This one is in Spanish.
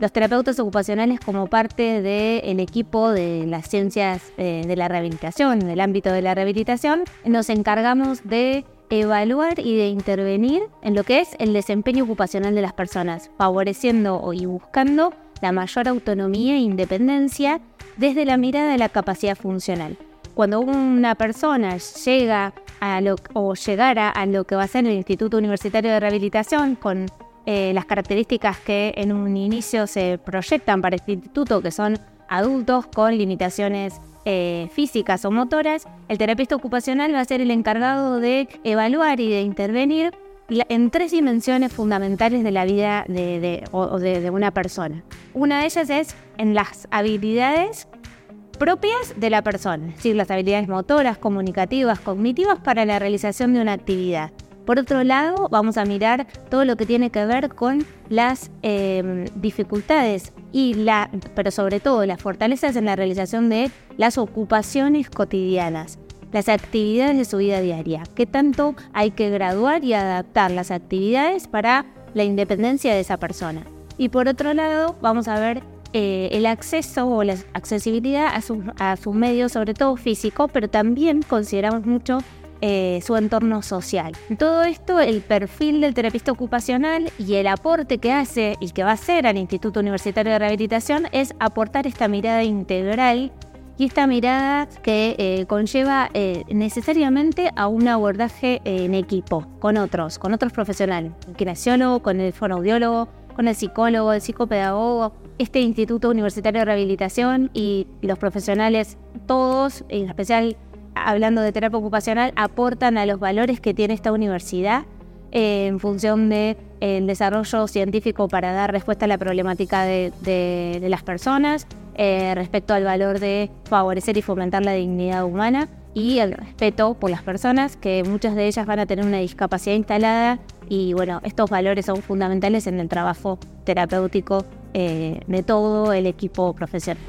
los terapeutas ocupacionales como parte del equipo de las ciencias eh, de la rehabilitación, en el ámbito de la rehabilitación, nos encargamos de evaluar y de intervenir en lo que es el desempeño ocupacional de las personas, favoreciendo y buscando la mayor autonomía e independencia desde la mirada de la capacidad funcional. Cuando una persona llega a lo, o llegara a lo que va a ser el Instituto Universitario de Rehabilitación con eh, las características que en un inicio se proyectan para este instituto, que son adultos con limitaciones eh, físicas o motoras, el terapeuta ocupacional va a ser el encargado de evaluar y de intervenir en tres dimensiones fundamentales de la vida de, de, una persona. Una de ellas es en las habilidades propias de la persona, es decir, las habilidades motoras, comunicativas, cognitivas para la realización de una actividad. Por otro lado, vamos a mirar todo lo que tiene que ver con las em, dificultades y la, pero sobre todo las fortalezas en la realización de las ocupaciones cotidianas, las actividades de su vida diaria. ¿Qué tanto hay que graduar y adaptar las actividades para la independencia de esa persona? Y por otro lado, vamos a ver eh, el acceso o la accesibilidad a su, a su medio, sobre todo físico, pero también consideramos mucho eh, su entorno social. Todo esto, el perfil del terapista ocupacional y el aporte que hace y que va a hacer al Instituto Universitario de Rehabilitación es aportar esta mirada integral y esta mirada que eh, conlleva eh, necesariamente a un abordaje en equipo, con otros, con otros profesionales, el kinesiólogo, con el fonoaudiólogo, con el psicólogo, el psicopedagogo, este Instituto Universitario de Rehabilitación y los profesionales, todos, en especial hablando de terapia ocupacional, aportan a los valores que tiene esta universidad eh, en función del desarrollo científico para dar respuesta a la problemática de, las personas, eh, respecto al valor de favorecer y fomentar la dignidad humana y el respeto por las personas, que muchas de ellas van a tener una discapacidad instalada y bueno, estos valores son fundamentales en el trabajo terapéutico eh, de todo el equipo profesional.